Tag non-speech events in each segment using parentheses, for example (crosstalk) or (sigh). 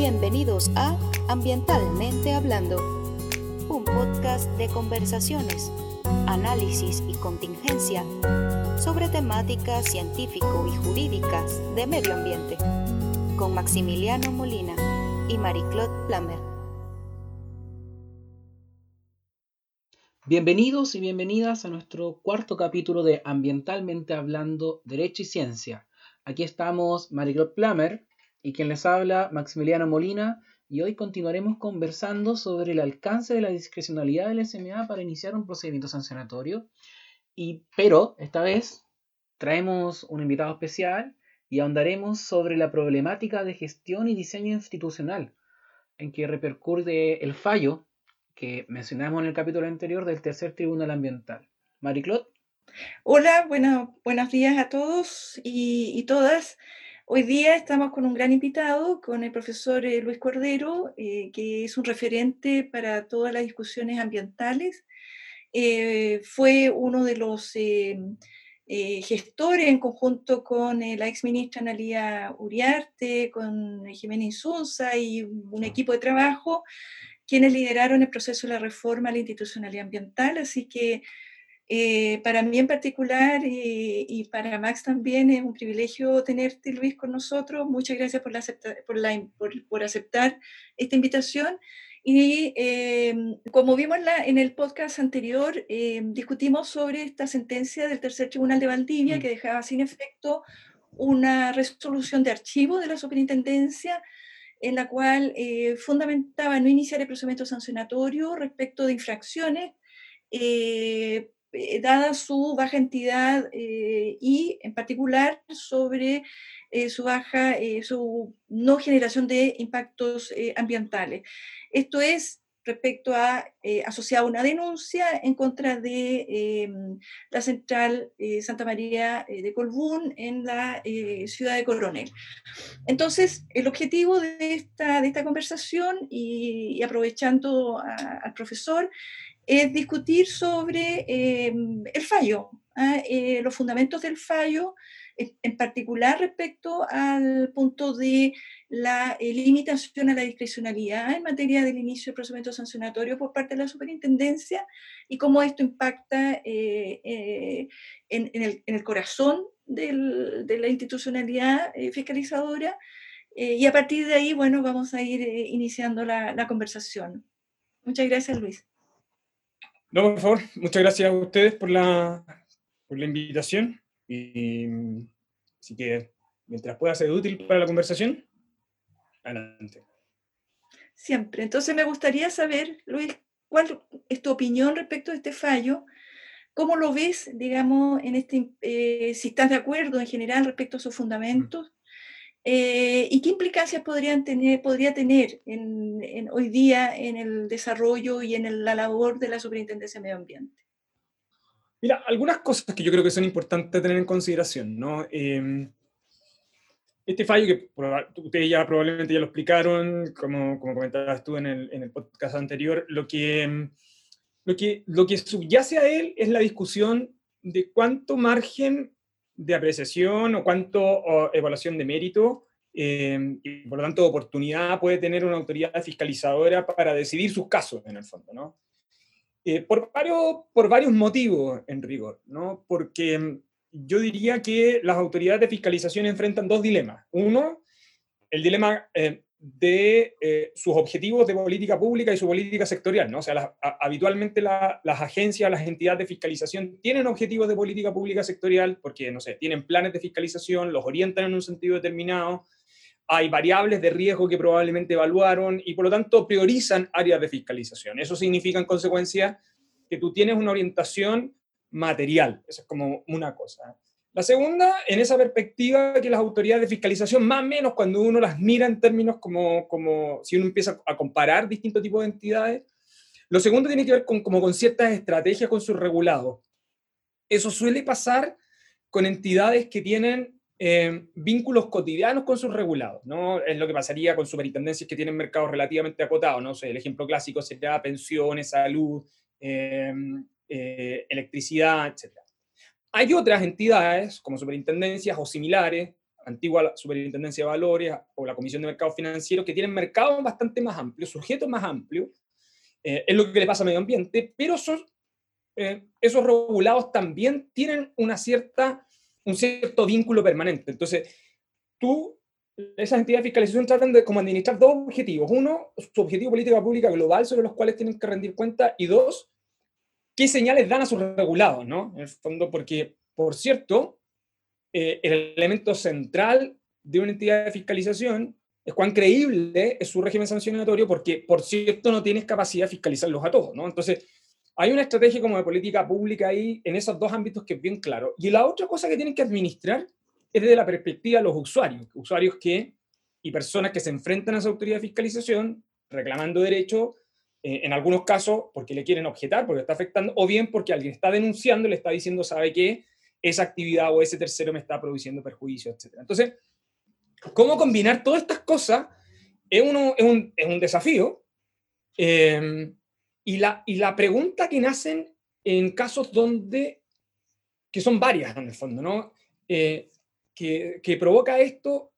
Bienvenidos a Ambientalmente Hablando, un podcast de conversaciones, análisis y contingencia sobre temáticas científico y jurídicas de medio ambiente, con Maximiliano Molina y Marie-Claude Plamer. Bienvenidos y bienvenidas a nuestro cuarto capítulo de Ambientalmente Hablando, Derecho y Ciencia. Aquí estamos Marie-Claude Plamer y quien les habla Maximiliano Molina y hoy continuaremos conversando sobre el alcance de la discrecionalidad del SMA para iniciar un procedimiento sancionatorio. Y, pero esta vez traemos un invitado especial y ahondaremos sobre la problemática de gestión y diseño institucional en que repercute el fallo que mencionamos en el capítulo anterior del tercer tribunal ambiental. Marie-Claude. Hola, buenos días a todos y, todas. Hoy día estamos con un gran invitado, con el profesor eh, Luis Cordero, eh, que es un referente para todas las discusiones ambientales. Eh, fue uno de los gestores en conjunto con la ex ministra Analia Uriarte, con Jiménez Insunza y un equipo de trabajo quienes lideraron el proceso de la reforma a la institucionalidad ambiental, así que eh, para mí en particular y, para Max también es un privilegio tenerte, Luis, con nosotros. Muchas gracias por, la por, la, por, aceptar esta invitación. Y eh, como vimos en, el podcast anterior, eh, discutimos sobre esta sentencia del Tercer Tribunal de Valdivia mm. que dejaba sin efecto una resolución de archivo de la superintendencia en la cual eh, fundamentaba no iniciar el procedimiento sancionatorio respecto de infracciones, eh, eh, dada su baja entidad y en particular sobre su baja, su no generación de impactos ambientales. Esto es respecto a eh, asociado una denuncia en contra de em, la central eh, Santa María eh, de Colbún en la ciudad de Coronel. Entonces, el objetivo de esta, de esta conversación y, aprovechando al profesor es discutir sobre em, el fallo, ¿ah? los fundamentos del fallo, en particular respecto al punto de la eh, limitación a la discrecionalidad en materia del inicio del procedimiento sancionatorio por parte de la superintendencia y cómo esto impacta eh, eh, en, el, corazón de la institucionalidad fiscalizadora. y a partir de ahí, bueno, vamos a ir iniciando la, conversación. Muchas gracias, Luis. No, por favor, muchas gracias a ustedes por la, por la invitación. Y, así que mientras pueda ser útil para la conversación, adelante. Siempre. Entonces me gustaría saber, Luis, cuál es tu opinión respecto a este fallo. ¿Cómo lo ves, digamos, en este, eh, si estás de acuerdo en general respecto a sus fundamentos? Eh, ¿Y qué implicancias podrían tener, podría tener en, hoy día en el desarrollo y en la labor de la Superintendencia de Medio Ambiente? Mira, algunas cosas que yo creo que son importantes tener en consideración, ¿no? Em, este fallo, que ustedes ya probablemente ya lo explicaron, como, como comentabas tú en el, en el podcast anterior, lo que, em, lo, que, lo que subyace a él es la discusión de cuánto margen de apreciación o cuánto evaluación de mérito em, y por lo tanto oportunidad puede tener una autoridad fiscalizadora para decidir sus casos en el fondo, ¿no? Eh, por, varios, por varios motivos, en rigor, ¿no? Porque mm, yo diría que las autoridades de fiscalización enfrentan dos dilemas. Uno, el dilema eh, de eh, sus objetivos de política pública y su política sectorial, ¿no? O sea, habitualmente las agencias, las entidades de fiscalización tienen objetivos de política pública sectorial porque, no sé, tienen planes de fiscalización, los orientan en un sentido determinado, hay variables de riesgo que probablemente evaluaron y por lo tanto priorizan áreas de fiscalización. Eso significa en consecuencia que tú tienes una orientación material. Eso es como una cosa. La segunda, en esa perspectiva que las autoridades de fiscalización, más o menos cuando uno las mira en términos como, como si uno empieza a comparar distintos tipos de entidades, lo segundo tiene que ver con, como con ciertas estrategias con sus regulados. Eso suele pasar con entidades que tienen eh, vínculos cotidianos con sus regulados, ¿no? Es lo que pasaría con superintendencias que tienen mercados relativamente acotados, ¿no? sé, el ejemplo clásico sería pensiones, salud, eh, eh, electricidad, etc. Hay otras entidades, como superintendencias o similares, antigua Superintendencia de Valores o la Comisión de Mercados Financieros, que tienen mercados bastante más amplios, sujetos más amplios, eh, es lo que le pasa al medio ambiente, pero son, eh, esos regulados también tienen una cierta, un cierto vínculo permanente. Entonces, tú, esas entidades de fiscalización tratan de como administrar dos objetivos. Uno, su objetivo política pública global sobre los cuales tienen que rendir cuenta, y dos, qué señales dan a sus regulados, ¿no? En el fondo, porque, por cierto, eh, el elemento central de una entidad de fiscalización es cuán creíble es su régimen sancionatorio, porque, por cierto, no tienes capacidad de fiscalizarlos a todos, ¿no? Entonces, hay una estrategia como de política pública ahí en esos dos ámbitos que es bien claro. Y la otra cosa que tienen que administrar es desde la perspectiva de los usuarios, usuarios que y personas que se enfrentan a esa autoridad de fiscalización reclamando derechos eh, en algunos casos porque le quieren objetar, porque está afectando, o bien porque alguien está denunciando, le está diciendo, sabe que esa actividad o ese tercero me está produciendo perjuicio, etc. Entonces, ¿cómo combinar todas estas cosas? Es, uno, es, un, es un, desafío. Eh, y, la, y la pregunta que nacen en casos donde, que son varias en el fondo, ¿no? Eh, que, que provoca esto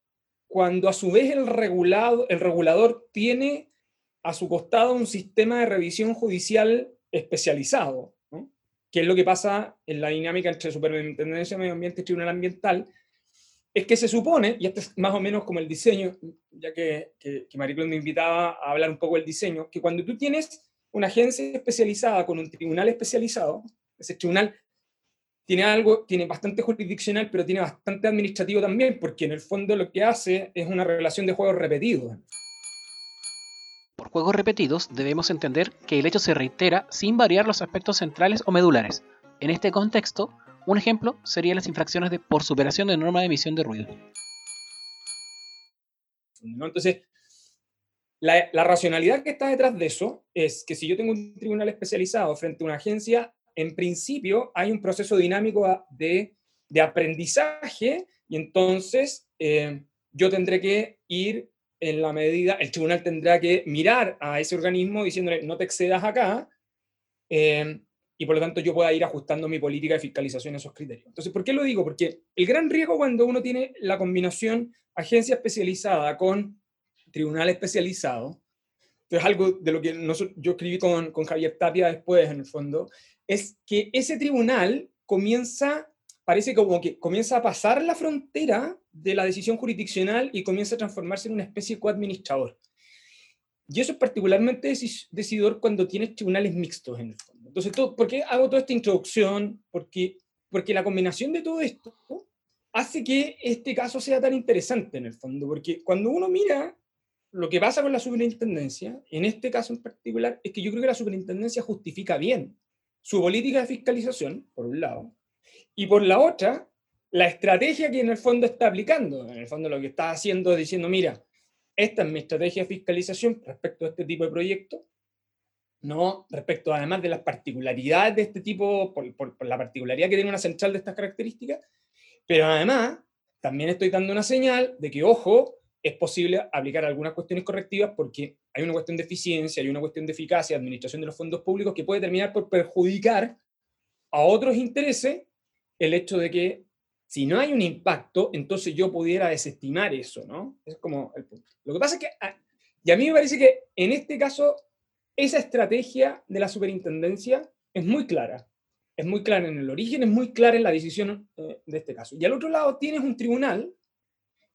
cuando a su vez el, regulado, el regulador tiene a su costado un sistema de revisión judicial especializado, que es lo que pasa en la dinámica entre Superintendencia de Medio Ambiente y Tribunal Ambiental, es que se supone, y este es más o menos como el diseño, ya que, que, que me invitaba a hablar un poco del diseño, que cuando tú tienes una agencia especializada con un tribunal especializado, ese tribunal tiene algo, tiene bastante jurisdiccional, pero tiene bastante administrativo también, porque en el fondo lo que hace es una relación de juegos repetidos. Por juegos repetidos debemos entender que el hecho se reitera sin variar los aspectos centrales o medulares. En este contexto, un ejemplo sería las infracciones de por superación de norma de emisión de ruido. Entonces, la, la, racionalidad que está detrás de eso es que si yo tengo un tribunal especializado frente a una agencia, en principio hay un proceso dinámico de, de aprendizaje y entonces eh, yo tendré que ir en la medida, el tribunal tendrá que mirar a ese organismo diciéndole no te excedas acá, eh, y por lo tanto yo pueda ir ajustando mi política de fiscalización a esos criterios. Entonces, ¿por qué lo digo? Porque el gran riesgo cuando uno tiene la combinación agencia especializada con tribunal especializado, es algo de lo que yo escribí con, con Javier Tapia después, en el fondo, es que ese tribunal comienza, parece como que comienza a pasar la frontera de la decisión jurisdiccional y comienza a transformarse en una especie de coadministrador. Y eso es particularmente decidor cuando tienes tribunales mixtos en el fondo. Entonces, ¿por qué hago toda esta introducción? Porque, porque la combinación de todo esto hace que este caso sea tan interesante en el fondo. Porque cuando uno mira lo que pasa con la superintendencia, en este caso en particular, es que yo creo que la superintendencia justifica bien su política de fiscalización, por un lado, y por la otra, la estrategia que en el fondo está aplicando. En el fondo lo que está haciendo es diciendo, mira, esta es mi estrategia de fiscalización respecto a este tipo de proyectos, no respecto además de las particularidades de este tipo, por, por, la particularidad que tiene una central de estas características, pero además también estoy dando una señal de que, ojo, es posible aplicar algunas cuestiones correctivas porque hay una cuestión de eficiencia, hay una cuestión de eficacia, administración de los fondos públicos que puede terminar por perjudicar a otros intereses el hecho de que si no hay un impacto, entonces yo pudiera desestimar eso, ¿no? Es como el punto. Lo que pasa es que, ah, y a mí me parece que en este caso, esa estrategia de la superintendencia es muy clara. Es muy clara en el origen, es muy clara en la decisión eh, de este caso. Y al otro lado tienes un tribunal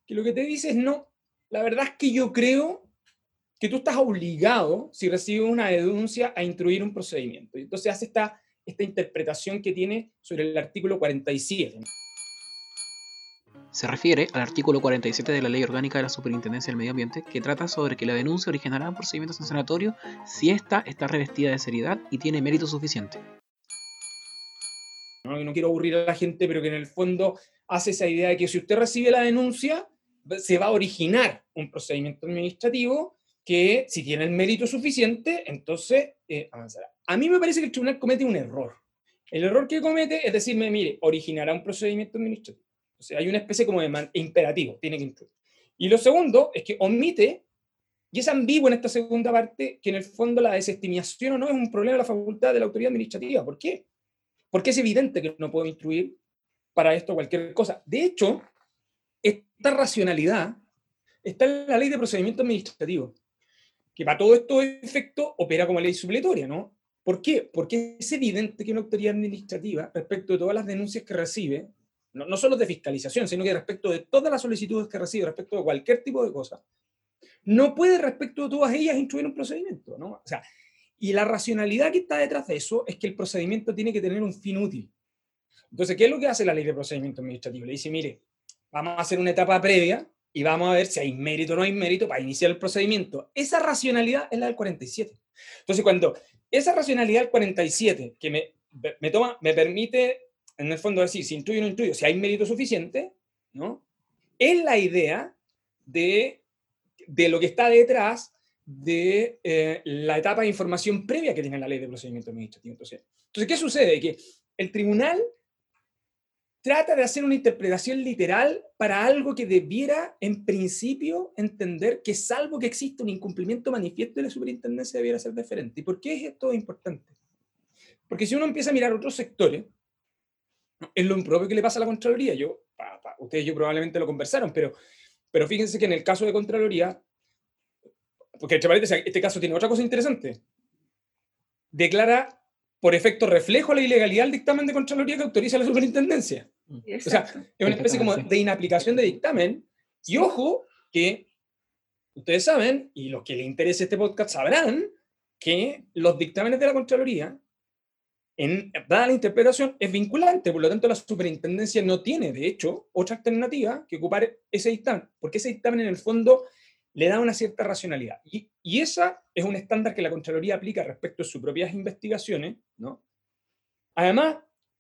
que lo que te dice es, no, la verdad es que yo creo que tú estás obligado, si recibes una denuncia, a instruir un procedimiento. Y entonces hace esta, esta interpretación que tiene sobre el artículo 47 se refiere al artículo 47 de la Ley Orgánica de la Superintendencia del Medio Ambiente, que trata sobre que la denuncia originará un procedimiento sancionatorio si ésta está revestida de seriedad y tiene mérito suficiente. No, no quiero aburrir a la gente, pero que en el fondo hace esa idea de que si usted recibe la denuncia, se va a originar un procedimiento administrativo que, si tiene el mérito suficiente, entonces eh, avanzará. A mí me parece que el tribunal comete un error. El error que comete es decirme, mire, originará un procedimiento administrativo. O sea, hay una especie como de imperativo, tiene que incluir. Y lo segundo es que omite, y es ambiguo en esta segunda parte, que en el fondo la desestimación o no es un problema de la facultad de la autoridad administrativa. ¿Por qué? Porque es evidente que no puedo instruir para esto cualquier cosa. De hecho, esta racionalidad está en la ley de procedimiento administrativo, que para todo esto efecto opera como ley supletoria, ¿no? ¿Por qué? Porque es evidente que una autoridad administrativa, respecto de todas las denuncias que recibe, no, no solo de fiscalización, sino que respecto de todas las solicitudes que recibe, respecto de cualquier tipo de cosa, no puede respecto de todas ellas instruir un procedimiento, ¿no? O sea, y la racionalidad que está detrás de eso es que el procedimiento tiene que tener un fin útil. Entonces, ¿qué es lo que hace la ley de procedimiento administrativo? Le dice, mire, vamos a hacer una etapa previa y vamos a ver si hay mérito o no hay mérito para iniciar el procedimiento. Esa racionalidad es la del 47. Entonces, cuando esa racionalidad del 47, que me, me, toma, me permite, en el fondo, decir si intuyo o no intuyo, si hay mérito suficiente, ¿no? Es la idea de, de lo que está detrás de eh, la etapa de información previa que tiene la ley de procedimiento administrativo. Entonces, entonces, ¿qué sucede? Que el tribunal trata de hacer una interpretación literal para algo que debiera, en principio, entender que salvo que exista un incumplimiento manifiesto de la superintendencia, debiera ser diferente. ¿Y por qué es esto importante? Porque si uno empieza a mirar otros sectores, es lo impropio que le pasa a la Contraloría. Yo, ustedes y yo probablemente lo conversaron, pero, pero fíjense que en el caso de Contraloría, porque este caso tiene otra cosa interesante, declara por efecto reflejo la ilegalidad el dictamen de Contraloría que autoriza la superintendencia. O sea, es una especie como de inaplicación de dictamen. Y ojo que ustedes saben, y los que les interese este podcast sabrán, que los dictámenes de la Contraloría, en, dada la interpretación, es vinculante. Por lo tanto, la superintendencia no tiene, de hecho, otra alternativa que ocupar ese dictamen, porque ese dictamen en el fondo le da una cierta racionalidad. Y, y esa es un estándar que la Contraloría aplica respecto a sus propias investigaciones, ¿no? Además,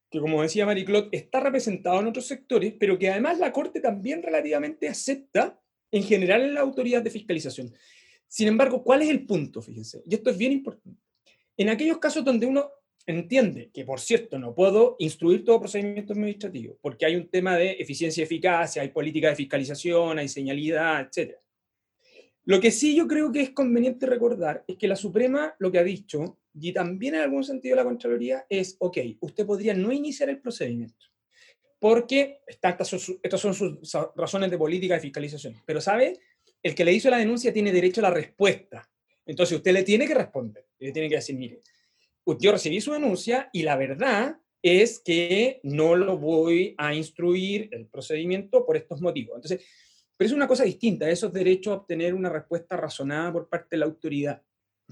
que como decía Marie-Claude, está representado en otros sectores, pero que además la Corte también relativamente acepta en general en la autoridad de fiscalización. Sin embargo, ¿cuál es el punto? Fíjense, y esto es bien importante. En aquellos casos donde uno entiende que, por cierto, no puedo instruir todo procedimiento administrativo, porque hay un tema de eficiencia y eficacia, hay política de fiscalización, hay señalidad, etc. Lo que sí yo creo que es conveniente recordar es que la Suprema lo que ha dicho y también en algún sentido la Contraloría es, ok, usted podría no iniciar el procedimiento, porque estas son, sus razones de política de fiscalización, pero sabe, el que le hizo la denuncia tiene derecho a la respuesta, entonces usted le tiene que responder, le tiene que decir, mire, yo recibí su denuncia y la verdad es que no lo voy a instruir el procedimiento por estos motivos. Entonces, pero es una cosa distinta, esos derechos a obtener una respuesta razonada por parte de la autoridad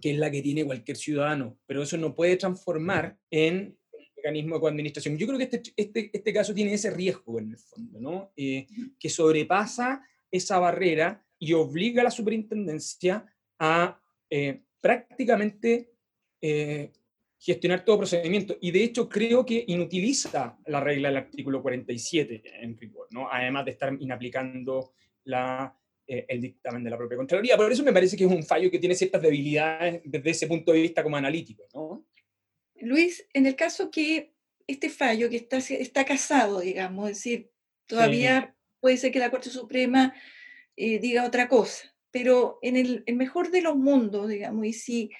que es la que tiene cualquier ciudadano, pero eso no puede transformar en mecanismo de coadministración. Yo creo que este, este, este, caso tiene ese riesgo en el fondo, ¿no? Eh, que sobrepasa esa barrera y obliga a la superintendencia a eh, prácticamente eh, gestionar todo procedimiento. Y de hecho creo que inutiliza la regla del artículo 47 en rigor, ¿no? además de estar inaplicando la eh, el dictamen de la propia Contraloría. Por eso me parece que es un fallo que tiene ciertas debilidades desde ese punto de vista como analítico. ¿no? Luis, en el caso que este fallo que está, está casado, digamos, es decir, todavía puede ser que la Corte Suprema eh, diga otra cosa, pero en el, mejor de los mundos, digamos, y si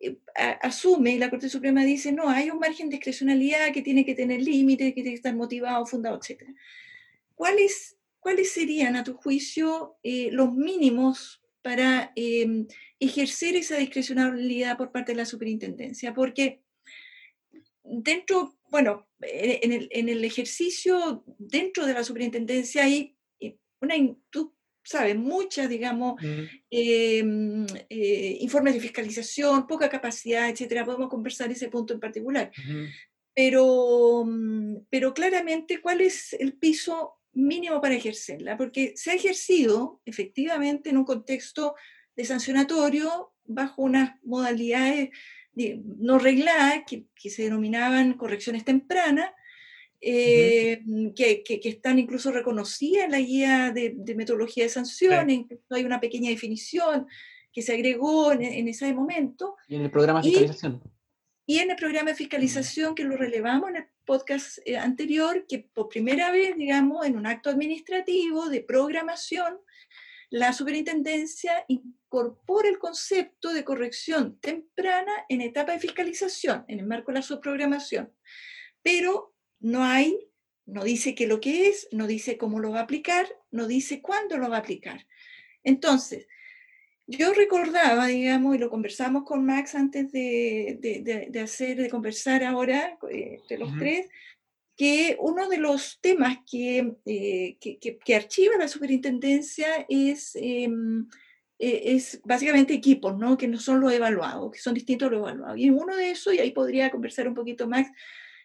eh, asume y la Corte Suprema dice, no, hay un margen de discrecionalidad que tiene que tener límites, que tiene que estar motivado, fundado, etc. ¿Cuál es ¿cuáles serían, a tu juicio, eh, los mínimos para em, ejercer esa discrecionalidad por parte de la superintendencia? Porque dentro, bueno, eh, en el, ejercicio dentro de la superintendencia hay eh, una, tú sabes, muchas, digamos, em, informes de fiscalización, poca capacidad, etcétera. Podemos conversar ese punto en particular. Pero, mm, pero claramente, ¿cuál es el piso mínimo para ejercerla, porque se ha ejercido efectivamente en un contexto de sancionatorio bajo unas modalidades no regladas que, se denominaban correcciones tempranas, eh, que, están incluso reconocidas en la guía de, metodología de sanciones, hay una pequeña definición que se agregó en, ese momento. Y en el programa de fiscalización. Y en el programa de fiscalización, que lo relevamos en el podcast eh, anterior, que por primera vez, digamos, en un acto administrativo de programación, la superintendencia incorpora el concepto de corrección temprana en etapa de fiscalización, en el marco de la subprogramación. Pero no hay, no dice qué lo que es, no dice cómo lo va a aplicar no dice cuándo lo va a aplicar. Entonces, yo recordaba, digamos, y lo conversamos con Max antes de, hacer, de conversar ahora eh, de los tres, que uno de los temas que, eh, que, archiva la superintendencia es, em, e, es básicamente equipos, ¿no? que no son los evaluados, que son distintos a los evaluados. Y uno de esos, y ahí podría conversar un poquito Max,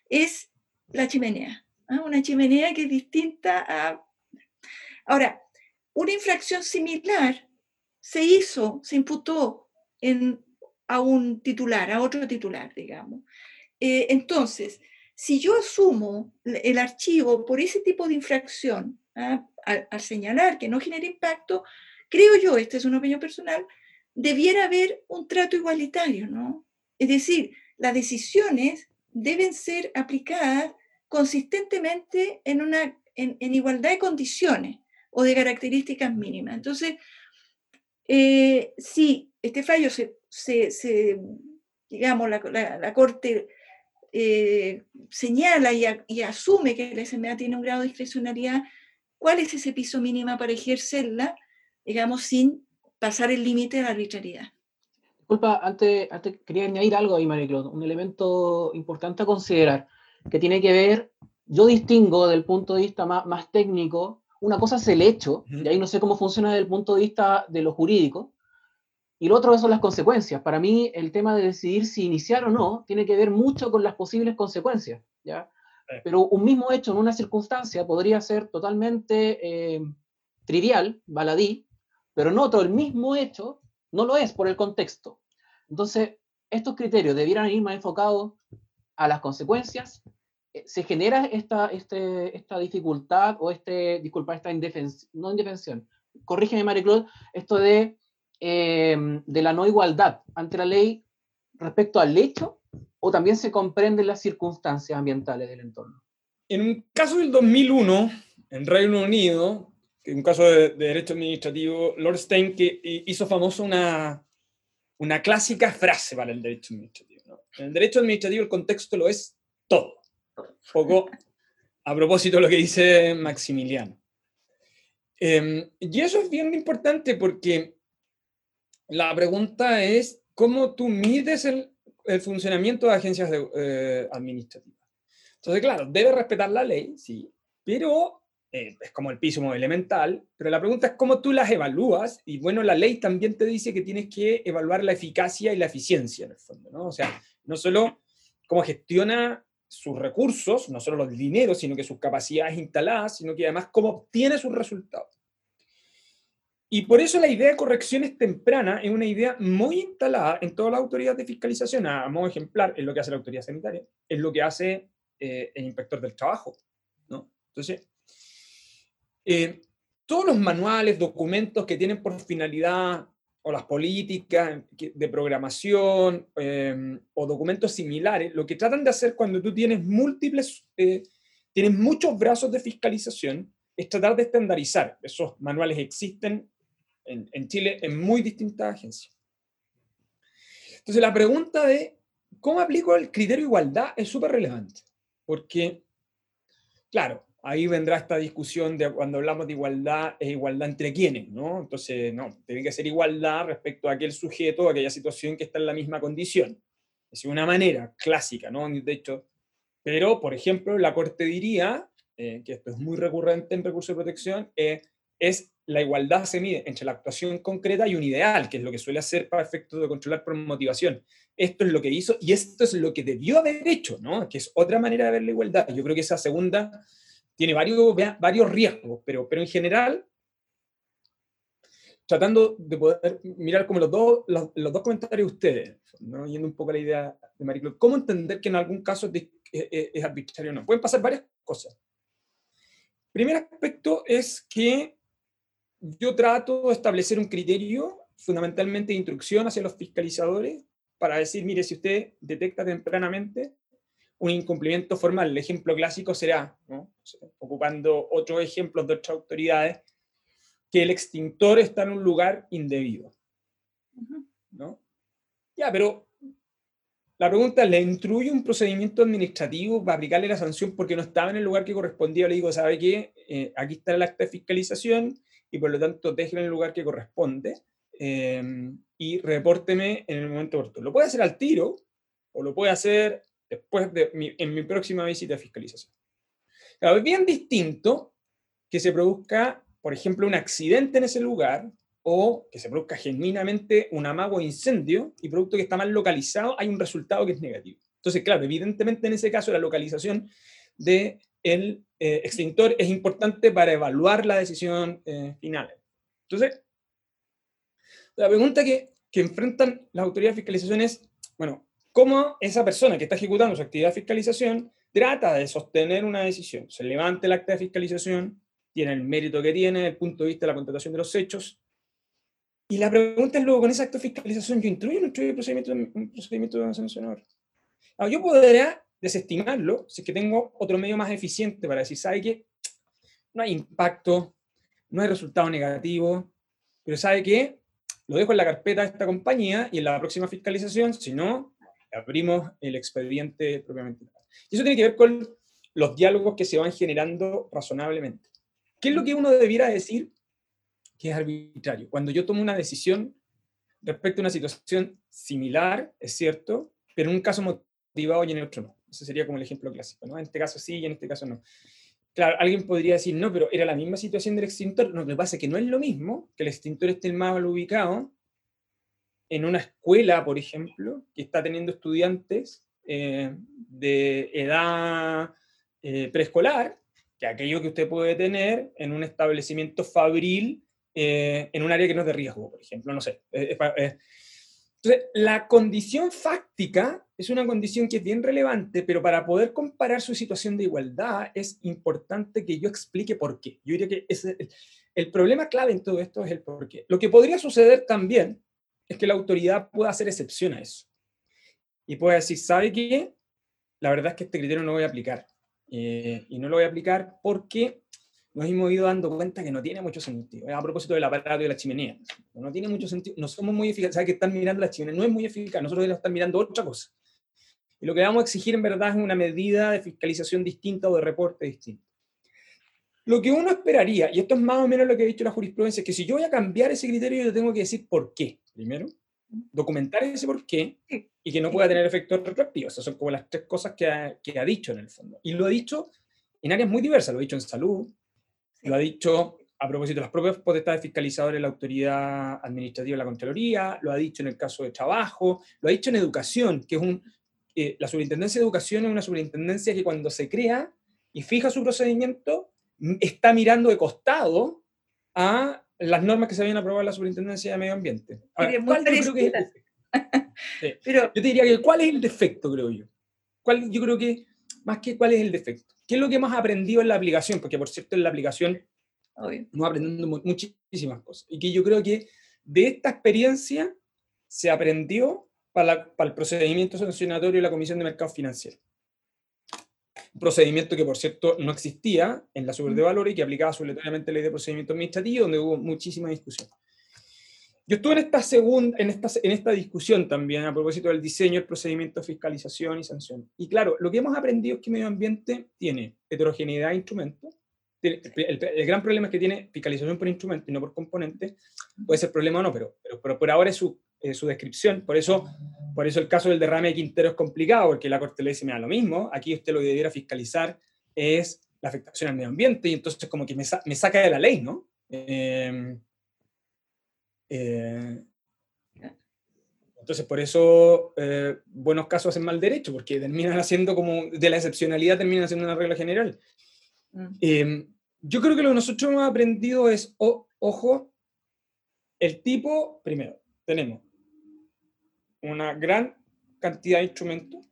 es la chimenea. ¿ah? Una chimenea que es distinta a... Ahora, una infracción similar se hizo, se imputó a un titular, a otro titular, digamos. Eh, entonces, si yo asumo el archivo por ese tipo de infracción, ¿ah? al, señalar que no genera impacto, creo yo, esta es una opinión personal, debiera haber un trato igualitario, ¿no? Es decir, las decisiones deben ser aplicadas consistentemente en, una, en igualdad de condiciones o de características mínimas. Entonces, eh, si este fallo se, se, digamos, la, Corte eh, señala y, asume que la SMA tiene un grado de discrecionalidad, ¿cuál es ese piso mínimo para ejercerla, digamos, sin pasar el límite de la arbitrariedad? Disculpa, antes, antes quería añadir algo ahí, Mariclo, un elemento importante a considerar, que tiene que ver, yo distingo del punto de vista más, más técnico, una cosa es el hecho, y ahí no sé cómo funciona desde el punto de vista de lo jurídico, y lo otro son las consecuencias. Para mí, el tema de decidir si iniciar o no tiene que ver mucho con las posibles consecuencias, ¿ya? Pero un mismo hecho en una circunstancia podría ser totalmente eh, trivial, baladí, pero no todo el mismo hecho no lo es por el contexto. Entonces, estos criterios debieran ir más enfocados a las consecuencias se genera esta, este, esta dificultad o este, disculpa, esta indefensión, no indefensión, corrígeme Marie-Claude, esto de, eh, de la no igualdad ante la ley respecto al hecho o también se comprenden las circunstancias ambientales del entorno. En un caso del 2001, en Reino Unido, en un caso de, derecho administrativo, Lord Stein que hizo famoso una, una clásica frase para el derecho administrativo. En el derecho administrativo el contexto lo es todo poco a propósito de lo que dice Maximiliano. Em, y eso es bien importante porque la pregunta es cómo tú mides el, funcionamiento de agencias eh, administrativas. Entonces, claro, debe respetar la ley, sí, pero eh, es como el piso elemental, pero la pregunta es cómo tú las evalúas, y bueno, la ley también te dice que tienes que evaluar la eficacia y la eficiencia en el fondo, ¿no? O sea, no solo cómo gestiona sus recursos, no solo los dineros, sino que sus capacidades instaladas, sino que además cómo obtiene sus resultados. Y por eso la idea de correcciones tempranas es una idea muy instalada en todas las autoridades de fiscalización, a modo ejemplar, es lo que hace la autoridad sanitaria, es lo que hace eh, el inspector del trabajo. ¿no? Entonces, eh, todos los manuales, documentos que tienen por finalidad o las políticas de programación em, o documentos similares, lo que tratan de hacer cuando tú tienes múltiples, eh, tienes muchos brazos de fiscalización, es tratar de estandarizar. Esos manuales existen en, en Chile en muy distintas agencias. Entonces la pregunta de cómo aplico el criterio de igualdad es súper relevante, porque, claro, ahí vendrá esta discusión de cuando hablamos de igualdad, es igualdad entre quiénes, ¿no? Entonces, no, tiene que ser igualdad respecto a aquel sujeto, a aquella situación que está en la misma condición. Es una manera clásica, ¿no? De hecho, pero, por ejemplo, la Corte diría, eh, que esto es muy recurrente en recursos de protección, eh, es la igualdad se mide entre la actuación concreta y un ideal, que es lo que suele hacer para efectos de controlar por motivación. Esto es lo que hizo y esto es lo que debió haber hecho, ¿no? Que es otra manera de ver la igualdad. Yo creo que esa segunda tiene varios, varios riesgos, pero, pero en general, tratando de poder mirar como los dos, los, dos comentarios de ustedes, ¿no? yendo un poco a la idea de Mariclo, ¿cómo entender que en algún caso es, es, arbitrario o no? Pueden pasar varias cosas. Primer aspecto es que yo trato de establecer un criterio fundamentalmente de instrucción hacia los fiscalizadores para decir, mire, si usted detecta tempranamente un incumplimiento formal. El ejemplo clásico será, ocupando otros ejemplos de otras autoridades, que el extintor está en un lugar indebido. ¿no? Ya, pero la pregunta, ¿le instruye un procedimiento administrativo para aplicarle la sanción porque no estaba en el lugar que correspondía? Le digo, ¿sabe qué? Eh, aquí está el acta de fiscalización y por lo tanto déjelo en el lugar que corresponde em, y repórteme en el momento oportuno. Lo puede hacer al tiro o lo puede hacer después de en mi próxima visita de fiscalización. Es bien distinto que se produzca, por ejemplo, un accidente en ese lugar o que se produzca genuinamente un amago incendio y producto que está mal localizado, hay un resultado que es negativo. Entonces, claro, evidentemente en ese caso la localización del de eh, extintor es importante para evaluar la decisión eh, final. Entonces, la pregunta que, que enfrentan las autoridades de fiscalización es, bueno, ¿cómo esa persona que está ejecutando su actividad de fiscalización trata de sostener una decisión? Se levanta el acta de fiscalización, tiene el mérito que tiene desde el punto de vista de la contratación de los hechos, y la pregunta es luego, con ese acto de fiscalización, ¿yo instruyo o no instruyo un procedimiento sancionador? Ahora, yo podría desestimarlo si es que tengo otro medio más eficiente para decir, ¿sabe qué? No hay impacto, no hay resultado negativo, pero ¿sabe qué? Lo dejo en la carpeta de esta compañía y en la próxima fiscalización, si no, abrimos el expediente propiamente. Y eso tiene que ver con los diálogos que se van generando razonablemente. ¿Qué es lo que uno debiera decir que es arbitrario. Cuando yo tomo una decisión respecto a una situación similar, es cierto, pero en un caso motivado y en el otro no. Ese sería como el ejemplo clásico, ¿no? En este caso sí y en este caso no. Claro, alguien podría decir, no, pero era la misma situación del extintor. No, lo que pasa es que no es lo mismo que el extintor esté mal ubicado en una escuela, por ejemplo, que está teniendo estudiantes eh, de edad eh, preescolar, que aquello que usted puede tener en un establecimiento fabril eh, en un área que no es de riesgo, por ejemplo, no sé. entonces, la condición fáctica es una condición que es bien relevante, pero para poder comparar su situación de igualdad es importante que yo explique por qué. Yo diría que el, el problema clave en todo esto es el por qué. Lo que podría suceder también es que la autoridad pueda hacer excepción a eso. Y pueda decir, ¿sabe qué? La verdad es que este criterio no lo voy a aplicar. Eh, y no lo voy a aplicar porque nos hemos ido dando cuenta que no tiene mucho sentido. A propósito del aparato y la chimenea. No tiene mucho sentido. No somos muy eficaces. ¿Sabes que están mirando la chimenea? No es muy eficaz. Nosotros debemos estar mirando otra cosa. Y lo que vamos a exigir en verdad es una medida de fiscalización distinta o de reporte distinto. Lo que uno esperaría, y esto es más o menos lo que ha dicho la jurisprudencia, es que si yo voy a cambiar ese criterio, yo tengo que decir por qué. Primero, documentar ese por qué y que no pueda tener efectos retroactivos. Esas son como las tres cosas que ha, que ha dicho en el fondo. Y lo ha dicho en áreas muy diversas. Lo ha dicho en salud, lo ha dicho a propósito de las propias potestades fiscalizadoras de la autoridad administrativa de la Contraloría, lo ha dicho en el caso de trabajo, lo ha dicho en educación, que es un, eh, la superintendencia de educación es una superintendencia que cuando se crea y fija su procedimiento, está mirando de costado a las normas que se habían aprobado en la superintendencia de medio ambiente. (laughs) Pero, yo te diría que cuál es el defecto, creo yo. ¿Cuál, yo creo que más que cuál es el defecto. ¿Qué es lo que hemos aprendido en la aplicación? Porque, por cierto, en la aplicación hemos aprendiendo muchísimas cosas. Y que yo creo que de esta experiencia se aprendió para, el procedimiento sancionatorio de la Comisión de Mercados Financieros. Procedimiento que, por cierto, no existía en la Super de Valores y que aplicaba obligatoriamente la ley de procedimiento administrativo, donde hubo muchísima discusión. Yo estuve en esta, segunda, en, esta, en esta discusión también a propósito del diseño, el procedimiento fiscalización y sanción. Y claro, lo que hemos aprendido es que medio ambiente tiene heterogeneidad de instrumentos. El, el, gran problema es que tiene fiscalización por instrumento y no por componente. Puede ser problema o no, pero, pero, por ahora es su, su, descripción. Por eso, por eso el caso del derrame de Quintero es complicado, porque la Corte le dice, mira, lo mismo, aquí usted lo que debiera fiscalizar es la afectación al medio ambiente y entonces como que me, me saca de la ley, ¿no? Eh, eh, entonces, por eso eh, buenos casos hacen mal derecho, porque terminan haciendo como de la excepcionalidad, terminan haciendo una regla general. Mm. Eh, yo creo que lo que nosotros hemos aprendido es, ojo, el tipo, primero, tenemos una gran cantidad de instrumentos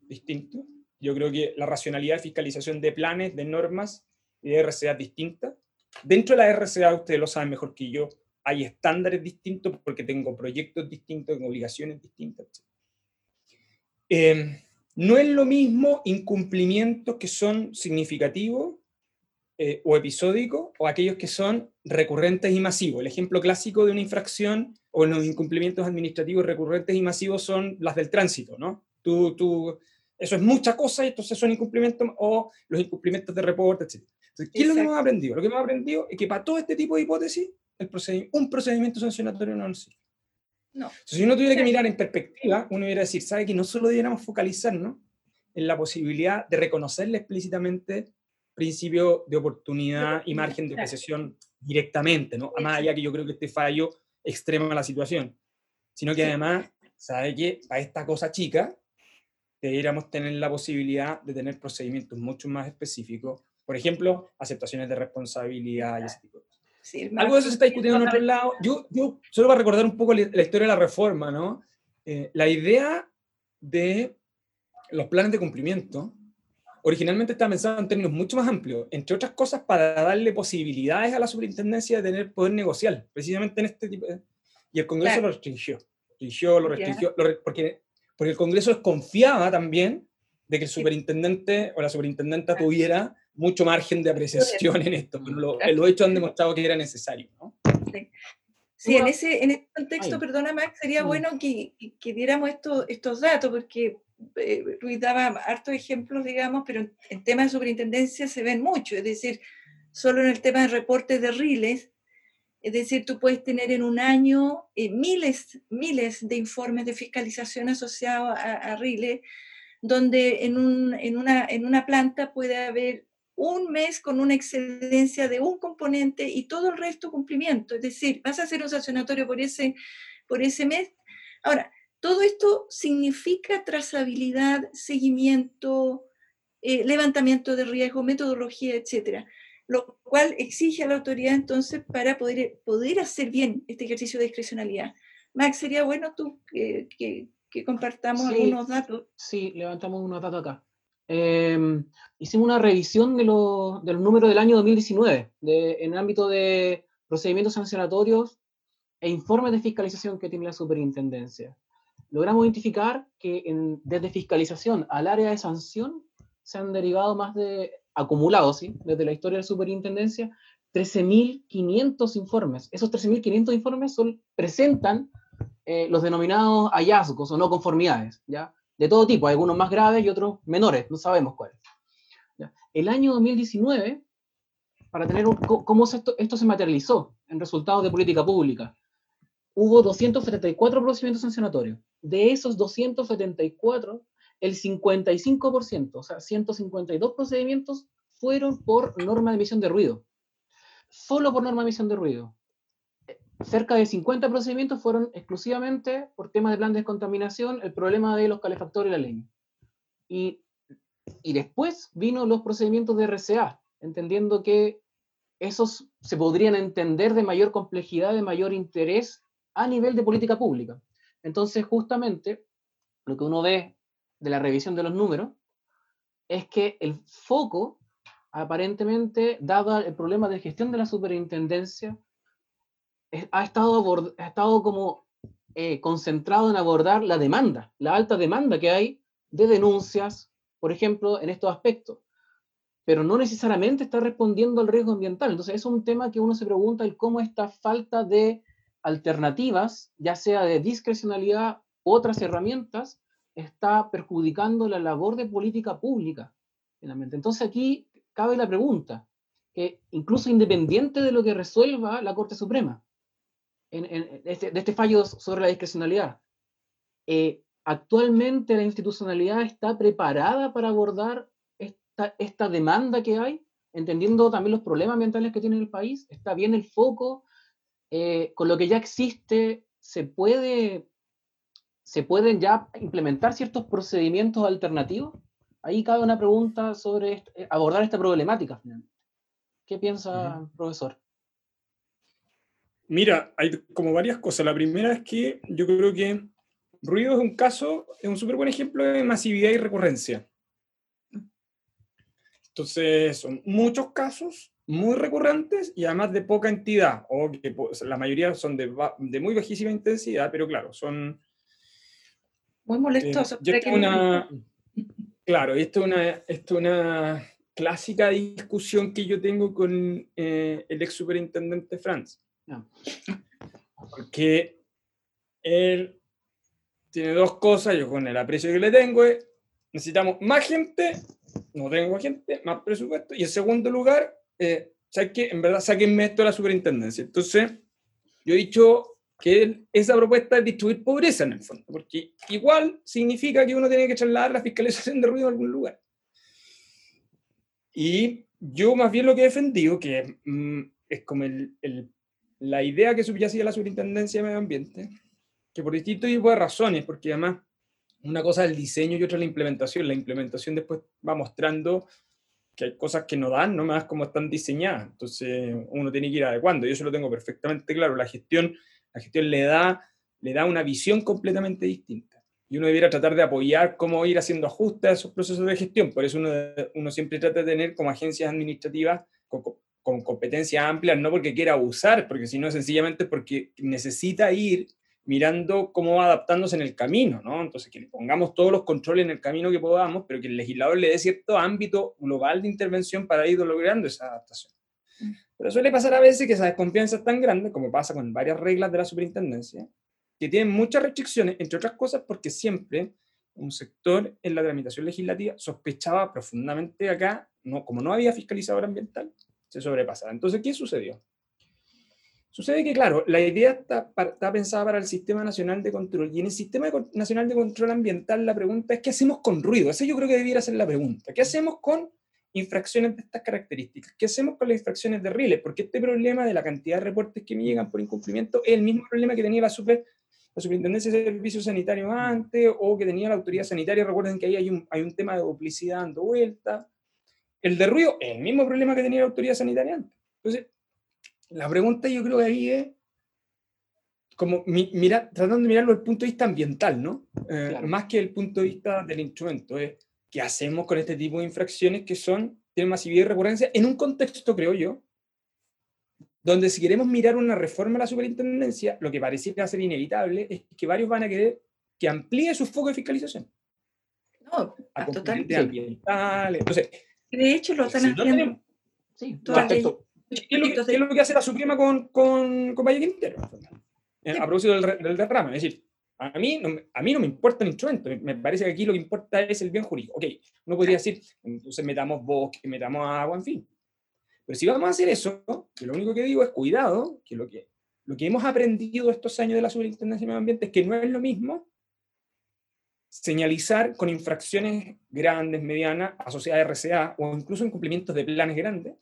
distintos. Yo creo que la racionalidad de fiscalización de planes, de normas y de RCA es distinta. Dentro de la RCA, ustedes lo saben mejor que yo, hay estándares distintos porque tengo proyectos distintos, tengo obligaciones distintas. Em, no es lo mismo incumplimientos que son significativos eh, o episódicos o aquellos que son recurrentes y masivos. El ejemplo clásico de una infracción o los incumplimientos administrativos recurrentes y masivos son las del tránsito, ¿no? tú, tú, eso es mucha cosa y entonces son incumplimientos o los incumplimientos de reporte, etc. Entonces, ¿qué es lo que hemos aprendido? Lo que hemos aprendido es que para todo este tipo de hipótesis, el un procedimiento sancionatorio no sirve. No. si uno tuviera que mirar en perspectiva, uno debería decir, ¿sabe que no solo deberíamos focalizarnos en la posibilidad de reconocerle explícitamente principio de oportunidad y margen de apreciación directamente, ¿no? Más allá que yo creo que este fallo extrema la situación, sino que además, ¿sabe que Para esta cosa chica, deberíamos tener la posibilidad de tener procedimientos mucho más específicos, por ejemplo, aceptaciones de responsabilidad y ese tipo de cosas. Algo de eso se está discutiendo en otro lado. Yo, yo solo para recordar un poco la, historia de la reforma, ¿no? Eh, la idea de los planes de cumplimiento originalmente estaba pensado en términos mucho más amplios, entre otras cosas para darle posibilidades a la superintendencia de tener poder negociar, precisamente en este tipo de... Y el Congreso lo restringió, restringió, lo restringió, porque, porque el Congreso desconfiaba también de que el superintendente o la superintendenta tuviera mucho margen de apreciación en esto, pero lo, los hechos han demostrado que era necesario. ¿no? Sí. En ese, en ese contexto, perdona Max, sería bueno que, que diéramos esto, estos datos, porque eh, Ruiz daba hartos ejemplos, digamos, pero en temas de superintendencia se ven mucho, es decir, solo en el tema de reportes de riles, es decir, tú puedes tener en un año eh, miles, miles de informes de fiscalización asociados a, a riles, donde en, un, en, una, en una planta puede haber un mes con una excedencia de un componente y todo el resto cumplimiento. Es decir, vas a hacer un sancionatorio por ese, por ese mes. Ahora, todo esto significa trazabilidad, seguimiento, eh, levantamiento de riesgo, metodología, etcétera, lo cual exige a la autoridad entonces para poder, poder hacer bien este ejercicio de discrecionalidad. Max, sería bueno tú que, compartamos algunos datos. Sí, levantamos unos datos acá. Em, hicimos una revisión de los, del año 2019 en el ámbito de procedimientos sancionatorios e informes de fiscalización que tiene la superintendencia logramos identificar que desde fiscalización al área de sanción se han derivado más de, acumulados, ¿sí? desde la historia de la superintendencia, 13.500 informes. Esos 13.500 informes presentan eh, los denominados hallazgos o no conformidades, ¿ya? De todo tipo, algunos más graves y otros menores, no sabemos cuáles. El año 2019, para tener cómo esto, esto se materializó en resultados de política pública, hubo 274 procedimientos sancionatorios. De esos 274, el 55%, o sea, 152 procedimientos fueron por norma de emisión de ruido. Solo por norma de emisión de ruido. Cerca de 50 procedimientos fueron exclusivamente por temas de plan de descontaminación, el problema de los calefactores y la leña. Y, y después vino los procedimientos de RCA, entendiendo que esos se podrían entender de mayor complejidad, de mayor interés a nivel de política pública. Entonces, justamente, lo que uno ve de la revisión de los números es que el foco, aparentemente, dado el problema de gestión de la superintendencia, ha estado, ha estado como eh, concentrado en abordar la demanda, la alta demanda que hay de denuncias, por ejemplo, en estos aspectos, pero no necesariamente está respondiendo al riesgo ambiental. Entonces, es un tema que uno se pregunta el cómo esta falta de alternativas, ya sea de discrecionalidad u otras herramientas, está perjudicando la labor de política pública. Entonces aquí cabe la pregunta, que incluso independiente de lo que resuelva la Corte Suprema, en, este, de este fallo sobre la discrecionalidad, eh, actualmente la institucionalidad está preparada para abordar esta, esta demanda que hay, entendiendo también los problemas ambientales que tiene el país, está bien el foco eh, con lo que ya existe, se, puede, se pueden ya implementar ciertos procedimientos alternativos. Ahí cabe una pregunta sobre eh, abordar esta problemática. ¿Qué piensa, profesor? Mira, hay como varias cosas. La primera es que yo creo que ruido es un caso, es un súper buen ejemplo de masividad y recurrencia. Entonces, son muchos casos muy recurrentes y además de poca entidad, o que la mayoría son de, de muy bajísima intensidad, pero claro, son... Muy molestosos. Eh, una, claro, esto es una, esto una clásica discusión que yo tengo con eh, el ex superintendente Franz. Porque él tiene dos cosas, yo con el aprecio que le tengo es, necesitamos más gente, no tengo gente, más presupuesto, y en segundo lugar, eh, que En verdad, sáquenme esto de la superintendencia. Entonces, yo he dicho que esa propuesta es distribuir pobreza en el fondo, porque igual significa que uno tiene que trasladar la fiscalización de ruido a algún lugar. Y yo más bien lo que he defendido, que mm, es como el, la idea que subyacía la superintendencia de medio ambiente, que por distintos tipos de razones, porque además una cosa es el diseño y otra es la implementación. La implementación después va mostrando que hay cosas que no dan, no más como están diseñadas. Entonces uno tiene que ir adecuando. Yo eso lo tengo perfectamente claro. La gestión, la gestión le, da, le da una visión completamente distinta. Y uno debiera tratar de apoyar cómo ir haciendo ajustes a esos procesos de gestión. Por eso uno, uno siempre trata de tener como agencias administrativas con, con competencias amplias, no porque quiera abusar, porque sino sencillamente porque necesita ir mirando cómo va adaptándose en el camino, ¿no? Entonces, que le pongamos todos los controles en el camino que podamos, pero que el legislador le dé cierto ámbito global de intervención para ir logrando esa adaptación. Pero suele pasar a veces que esa desconfianza es tan grande, como pasa con varias reglas de la superintendencia, que tienen muchas restricciones, entre otras cosas porque siempre un sector en la tramitación legislativa sospechaba profundamente acá, no, como no había fiscalizador ambiental, se. Entonces, ¿qué sucedió? Sucede que, claro, la idea está, pensada para el Sistema Nacional de Control y en el Sistema Nacional de Control Ambiental la pregunta es ¿qué hacemos con ruido? Esa yo creo que debiera ser la pregunta. ¿Qué hacemos con infracciones de estas características? ¿Qué hacemos con las infracciones de riles? Porque este problema de la cantidad de reportes que me llegan por incumplimiento es el mismo problema que tenía la, super, la Superintendencia de Servicios Sanitarios antes o que tenía la Autoridad Sanitaria. Recuerden que ahí hay un, hay un tema de duplicidad dando vuelta. El de ruido es el mismo problema que tenía la Autoridad Sanitaria antes. Entonces, la pregunta yo creo que ahí es como mira, tratando de mirarlo desde el punto de vista ambiental, ¿no? Eh, más que el punto de vista del instrumento, es qué hacemos con este tipo de infracciones que son, tienen masividad y recurrencia, en un contexto, creo yo, donde si queremos mirar una reforma a la superintendencia, lo que pareciera ser inevitable es que varios van a querer que amplíe su foco de fiscalización. No, totalmente. ambientales. Entonces, de hecho, lo están haciendo. sí, respecto, ¿Qué es, lo, que hace la Suprema con, con, con Valle Quintero? A propósito del, del derrame. Es decir, a mí, no, a mí no me importa el instrumento, me parece que aquí lo que importa es el bien jurídico. Ok, uno podría decir, entonces metamos bosque, metamos agua, en fin. Pero si vamos a hacer eso, lo único que digo es cuidado, que lo que, lo que hemos aprendido estos años de la Superintendencia de Medio Ambiente es que no es lo mismo señalizar con infracciones grandes, medianas, asociadas a RCA o incluso en cumplimientos de planes grandes,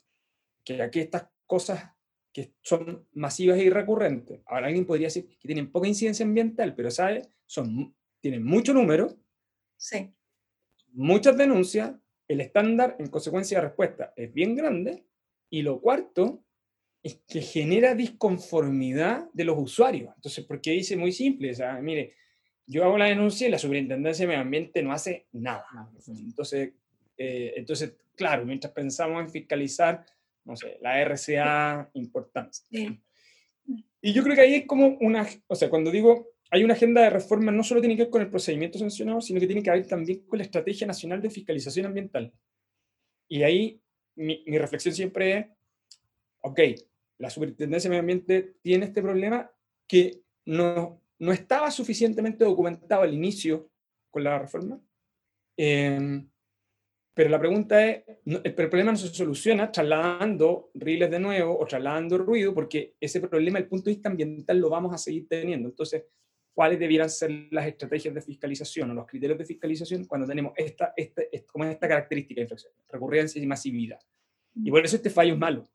que aquí estas cosas que son masivas y recurrentes, ahora alguien podría decir que tienen poca incidencia ambiental, pero ¿sabe? Son, tienen mucho número, sí. muchas denuncias, el estándar en consecuencia de respuesta es bien grande, y lo cuarto es que genera disconformidad de los usuarios. Entonces, porque dice muy simple, o sea, mire, yo hago la denuncia y la Superintendencia de Medio Ambiente no hace nada. Entonces, eh, entonces claro, mientras pensamos en fiscalizar no sé, la RCA importante. Y yo creo que ahí es como una, o sea, cuando digo hay una agenda de reforma, no solo tiene que ver con el procedimiento sancionado, sino que tiene que ver también con la Estrategia Nacional de Fiscalización Ambiental. Y ahí mi, mi reflexión siempre es, ok, la Superintendencia de Medio Ambiente tiene este problema que no, no estaba suficientemente documentado al inicio con la reforma. Eh, pero la pregunta es, el problema no se soluciona trasladando riles de nuevo o trasladando ruido, porque ese problema, el punto de vista ambiental, lo vamos a seguir teniendo. Entonces, ¿cuáles debieran ser las estrategias de fiscalización o los criterios de fiscalización cuando tenemos esta, esta, como esta característica de infracción, recurrencia y masividad? Y por eso este fallo es malo,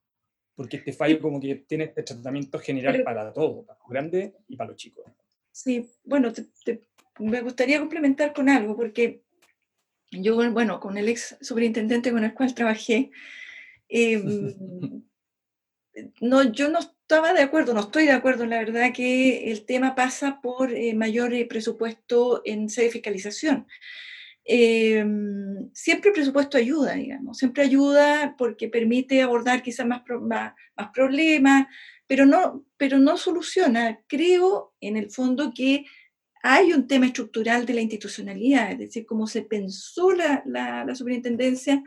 porque este fallo como que tiene este tratamiento general para todo, para los grandes y para los chicos. Sí, bueno, me gustaría complementar con algo, porque yo, bueno, con el ex superintendente con el cual trabajé, em, (laughs) no, yo no estaba de acuerdo, no estoy de acuerdo, la verdad, que el tema pasa por eh, mayor eh, presupuesto en sede de fiscalización. Em, siempre el presupuesto ayuda, digamos, siempre ayuda porque permite abordar quizás más, más, problemas, pero no, pero no soluciona. Creo, en el fondo, que hay un tema estructural de la institucionalidad, es decir, cómo se pensó la, la, superintendencia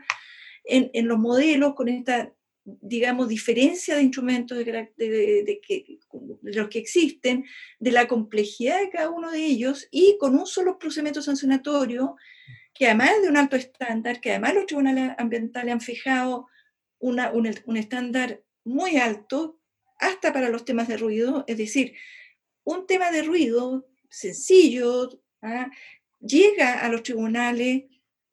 en, en, los modelos con esta digamos, diferencia de instrumentos de, que, los que existen, de la complejidad de cada uno de ellos y con un solo procedimiento sancionatorio que además de un alto estándar, que además los tribunales ambientales han fijado una, un, estándar muy alto, hasta para los temas de ruido, es decir, un tema de ruido sencillo, ¿ah? llega a los tribunales,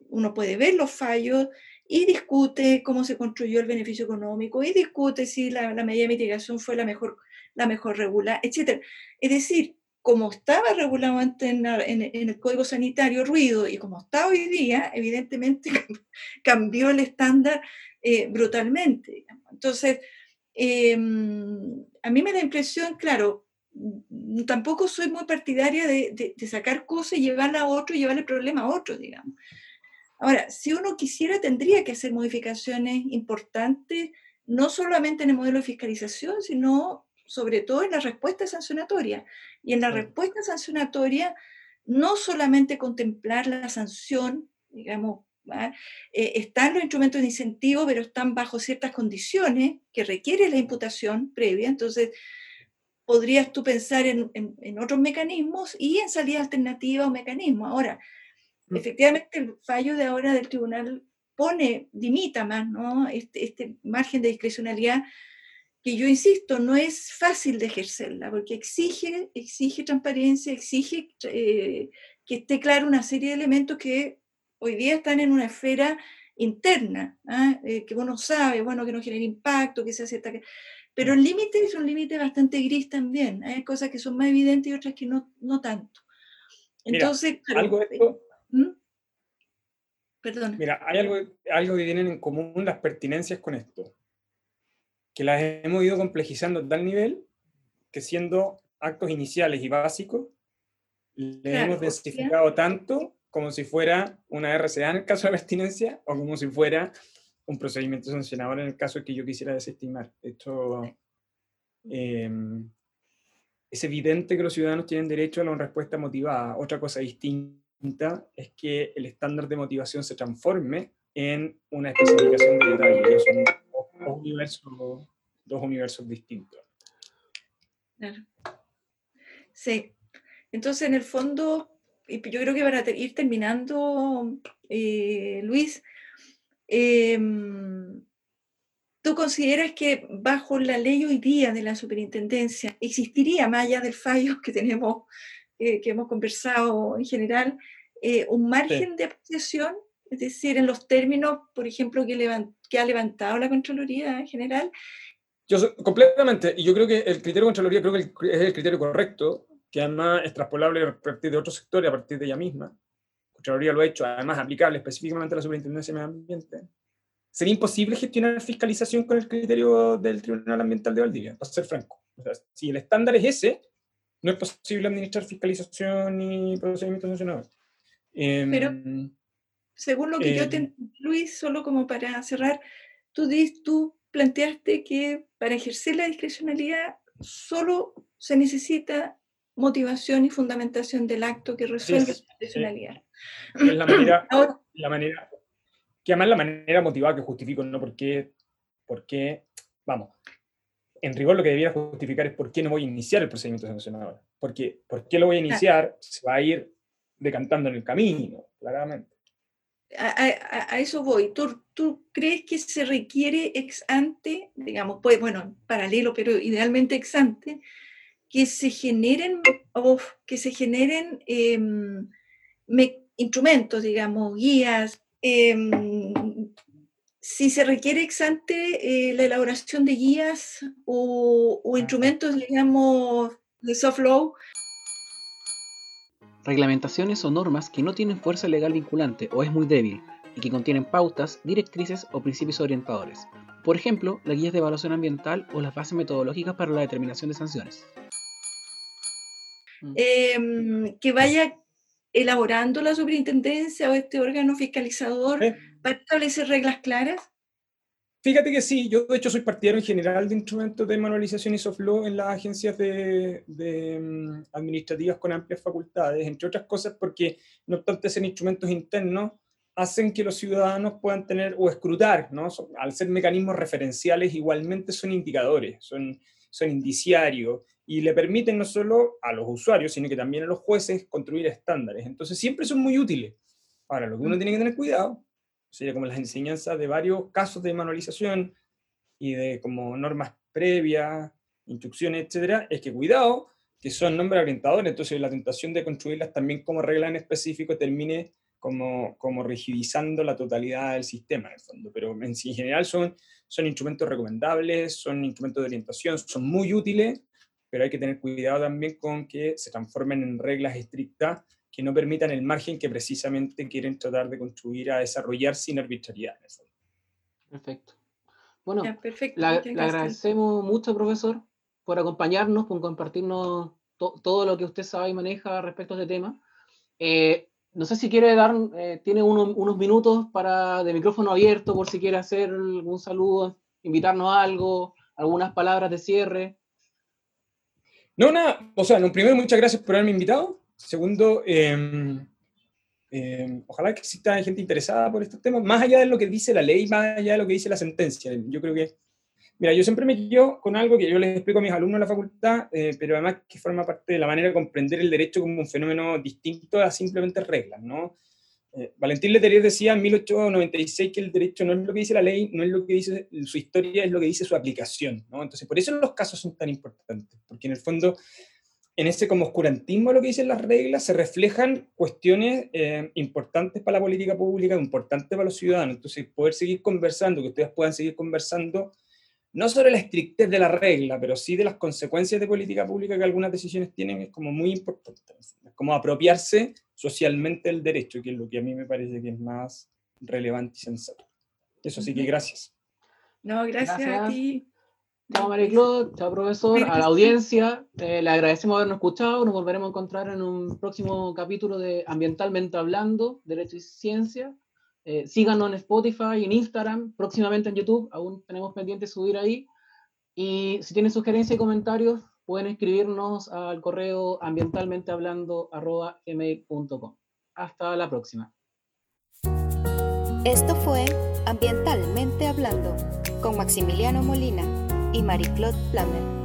uno puede ver los fallos y discute cómo se construyó el beneficio económico y discute si la, medida de mitigación fue la mejor, la mejor regula, etc. Es decir, como estaba regulado antes en, el Código Sanitario ruido y como está hoy día, evidentemente (laughs) cambió el estándar eh, brutalmente. Entonces, em, a mí me da impresión, claro, tampoco soy muy partidaria de, sacar cosas y llevarla a otro y llevarle el problema a otro, digamos. Ahora, si uno quisiera, tendría que hacer modificaciones importantes, no solamente en el modelo de fiscalización, sino sobre todo en la respuesta sancionatoria. Y en la respuesta sancionatoria, no solamente contemplar la sanción, digamos, eh, están los instrumentos de incentivo, pero están bajo ciertas condiciones que requiere la imputación previa. Entonces, podrías tú pensar en, otros mecanismos y en salida alternativa o mecanismo. Ahora. Efectivamente, el fallo de ahora del tribunal pone, limita más ¿no? este, este margen de discrecionalidad que yo insisto, no es fácil de ejercerla, porque exige, exige transparencia, exige eh, que esté claro una serie de elementos que hoy día están en una esfera interna, ¿ah? eh, que uno sabe, bueno, que no genera impacto, que se hace... Pero el límite es un límite bastante gris también. Hay cosas que son más evidentes y otras que no, no tanto. Entonces, algo de esto, ¿Mm? Perdón. Mira, hay algo, algo que tienen en común las pertinencias con esto, que las hemos ido complejizando a tal nivel que siendo actos iniciales y básicos, le hemos densificado tanto como si fuera una RCA en el caso de pertinencia o como si fuera un procedimiento sancionador en el caso que yo quisiera desestimar. Esto em, es evidente que los ciudadanos tienen derecho a una respuesta motivada. Otra cosa distinta es que el estándar de motivación se transforme en una especificación de detalle. Son dos universos, dos universos distintos. Claro. Sí. Entonces, en el fondo, yo creo que para ir terminando, eh, Luis, Em, ¿Tú consideras que bajo la ley hoy día de la superintendencia existiría, más allá del fallo que tenemos, eh, que hemos conversado en general, eh, un margen de apreciación? Es decir, en los términos, por ejemplo, que, que ha levantado la Contraloría en general. Yo completamente, y yo creo que el criterio de Contraloría creo que es el criterio correcto, que además es transpolable a partir de otros sectores, a partir de ella misma. Contraloría lo ha hecho, además aplicable específicamente a la Superintendencia de Medio Ambiente, sería imposible gestionar fiscalización con el criterio del Tribunal Ambiental de Valdivia, para ser franco. si el estándar es ese, no es posible administrar fiscalización ni procedimientos sancionadores. Em, Pero, según lo que yo te em, Luis, solo como para cerrar, tú, tú planteaste que para ejercer la discrecionalidad solo se necesita motivación y fundamentación del acto que resuelve la discrecionalidad. Es la manera, (clears throat) la manera, que además la manera motivada que justifico, no porque, porque, vamos, en rigor lo que debiera justificar es por qué no voy a iniciar el procedimiento sancionador. Porque, ¿por qué lo voy a iniciar? Se va a ir decantando en el camino, claramente. A, eso voy. ¿Tú, ¿Tú, crees que se requiere ex ante, digamos, pues bueno, paralelo, pero idealmente ex ante, que se generen, que se generen em, instrumentos, digamos, guías, em, si se requiere ex ante eh, la elaboración de guías o, instrumentos, digamos, de soft law. Reglamentaciones o normas que no tienen fuerza legal vinculante o es muy débil y que contienen pautas, directrices o principios orientadores. Por ejemplo, las guías de evaluación ambiental o las bases metodológicas para la determinación de sanciones. Em, que vaya elaborando la superintendencia o este órgano fiscalizador para establecer reglas claras? Fíjate que sí, yo de hecho soy partidario en general de instrumentos de manualización y soft law en las agencias de, mm, administrativas con amplias facultades, entre otras cosas porque no obstante ser instrumentos internos, hacen que los ciudadanos puedan tener o escrutar, ¿no? al ser mecanismos referenciales, igualmente son indicadores, son, son indiciarios y le permiten no solo a los usuarios, sino que también a los jueces construir estándares. Entonces siempre son muy útiles. Ahora, lo que uno tiene que tener cuidado, sería como las enseñanzas de varios casos de manualización y de como normas previas, instrucciones, etcétera, es que cuidado, que son nombres orientadores, entonces la tentación de construirlas también como regla en específico termine como, como rigidizando la totalidad del sistema en el fondo, pero en, en general son, son instrumentos recomendables, son instrumentos de orientación, son muy útiles, pero hay que tener cuidado también con que se transformen en reglas estrictas que no permitan el margen que precisamente quieren tratar de construir a desarrollar sin arbitrariedad. Perfecto. Bueno, le agradecemos mucho, profesor, por acompañarnos, por compartirnos todo lo que usted sabe y maneja respecto a este tema. Eh, no sé si quiere dar, eh, tiene unos minutos para de micrófono abierto por si quiere hacer algún saludo, invitarnos a algo, algunas palabras de cierre. No, nada, o sea, primero, muchas gracias por haberme invitado. Segundo, em, em, ojalá que exista gente interesada por estos temas, más allá de lo que dice la ley, más allá de lo que dice la sentencia. Yo creo que, mira, yo siempre me quedo con algo que yo les explico a mis alumnos en la facultad, eh, pero además que forma parte de la manera de comprender el derecho como un fenómeno distinto a simplemente reglas, ¿no? Eh, Valentín Letelier decía en 1896 que el derecho no es lo que dice la ley, no es lo que dice su historia, es lo que dice su aplicación. Entonces, por eso los casos son tan importantes, porque en el fondo, en ese como oscurantismo de lo que dicen las reglas, se reflejan cuestiones eh, importantes para la política pública, importantes para los ciudadanos. Entonces, poder seguir conversando, que ustedes puedan seguir conversando, no sobre la estrictez de la regla, pero sí de las consecuencias de política pública que algunas decisiones tienen, es como muy importante. Es como apropiarse socialmente el derecho, que es lo que a mí me parece que es más relevante y sensato. Eso sí que gracias. No, gracias, a ti. Chao María chao profesor, a la audiencia, eh, le agradecemos habernos escuchado, nos volveremos a encontrar en un próximo capítulo de Ambientalmente Hablando, Derecho y Ciencia. Eh, síganos en Spotify, en Instagram, próximamente en YouTube, aún tenemos pendiente subir ahí. Y si tienen sugerencias y comentarios, pueden escribirnos al correo ambientalmentehablando.com. Hasta la próxima. Esto fue Ambientalmente Hablando con Maximiliano Molina y Marie-Claude.